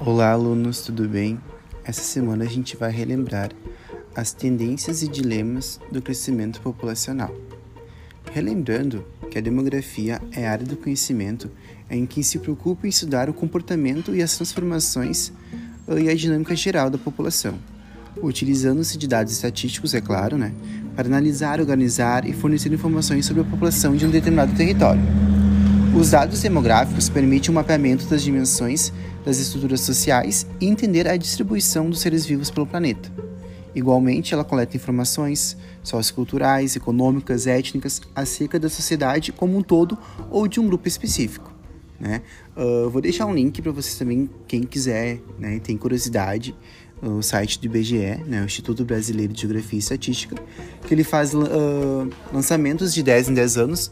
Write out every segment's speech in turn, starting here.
Olá, alunos, tudo bem? Essa semana a gente vai relembrar as tendências e dilemas do crescimento populacional. Relembrando que a demografia é a área do conhecimento em que se preocupa em estudar o comportamento e as transformações e a dinâmica geral da população, utilizando-se de dados estatísticos, é claro, né, para analisar, organizar e fornecer informações sobre a população de um determinado território. Os dados demográficos permitem o um mapeamento das dimensões das estruturas sociais e entender a distribuição dos seres vivos pelo planeta. Igualmente, ela coleta informações socioculturais, econômicas, étnicas acerca da sociedade como um todo ou de um grupo específico. Né? Uh, vou deixar um link para vocês também, quem quiser né, e tem curiosidade, o site do IBGE, né, o Instituto Brasileiro de Geografia e Estatística, que ele faz uh, lançamentos de 10 em 10 anos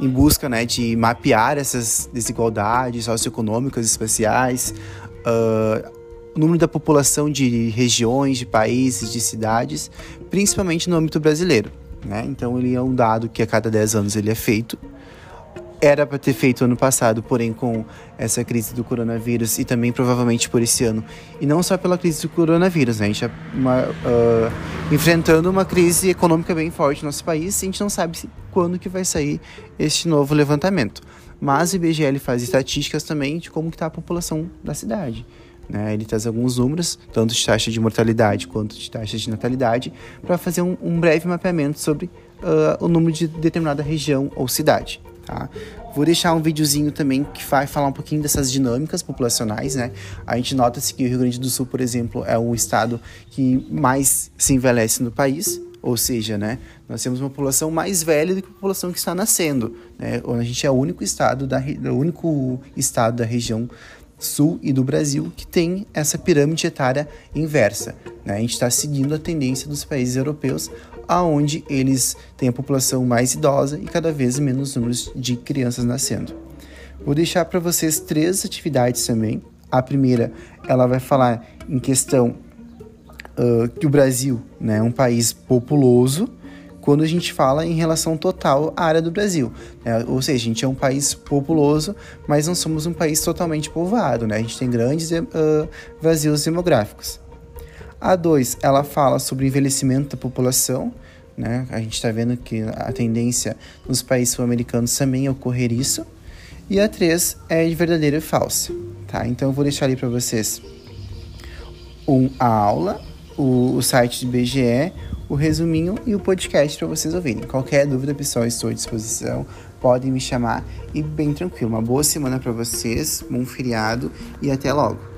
em busca né, de mapear essas desigualdades socioeconômicas espaciais, uh, o número da população de regiões, de países, de cidades, principalmente no âmbito brasileiro. Né? Então ele é um dado que a cada 10 anos ele é feito era para ter feito ano passado, porém com essa crise do coronavírus e também provavelmente por esse ano. E não só pela crise do coronavírus, né? A gente está uh, enfrentando uma crise econômica bem forte no nosso país e a gente não sabe quando que vai sair este novo levantamento. Mas o IBGE faz estatísticas também de como está a população da cidade. Né? Ele traz alguns números, tanto de taxa de mortalidade quanto de taxa de natalidade, para fazer um, um, breve mapeamento sobre uh, o número de determinada região ou cidade tá? Vou deixar um videozinho também que vai falar um pouquinho dessas dinâmicas populacionais, né? A gente nota-se que o Rio Grande do Sul, por exemplo, é o estado que mais se envelhece no país, ou seja, né, nós temos uma população mais velha do que a população que está nascendo. Né? A gente é o único estado da, o único estado da região sul e do Brasil que tem essa pirâmide etária inversa. Né? A gente está seguindo a tendência dos países europeus, aonde eles têm a população mais idosa e cada vez menos números de crianças nascendo. Vou deixar para vocês três atividades também. A primeira, ela vai falar em questão uh, que o Brasil né, é um país populoso, quando a gente fala em relação total à área do Brasil. Né? Ou seja, a gente é um país populoso, mas não somos um país totalmente povoado. Né? A gente tem grandes uh, vazios demográficos. A 2, ela fala sobre envelhecimento da população. Né? A gente está vendo que a tendência nos países sul-americanos também é ocorrer isso. E a 3 é de verdadeira e falsa. Tá? Então eu vou deixar ali para vocês um, a aula, o, o site do BGE, o resuminho e o podcast para vocês ouvirem. Qualquer dúvida, pessoal, estou à disposição. Podem me chamar e bem tranquilo. Uma boa semana para vocês, bom feriado e até logo.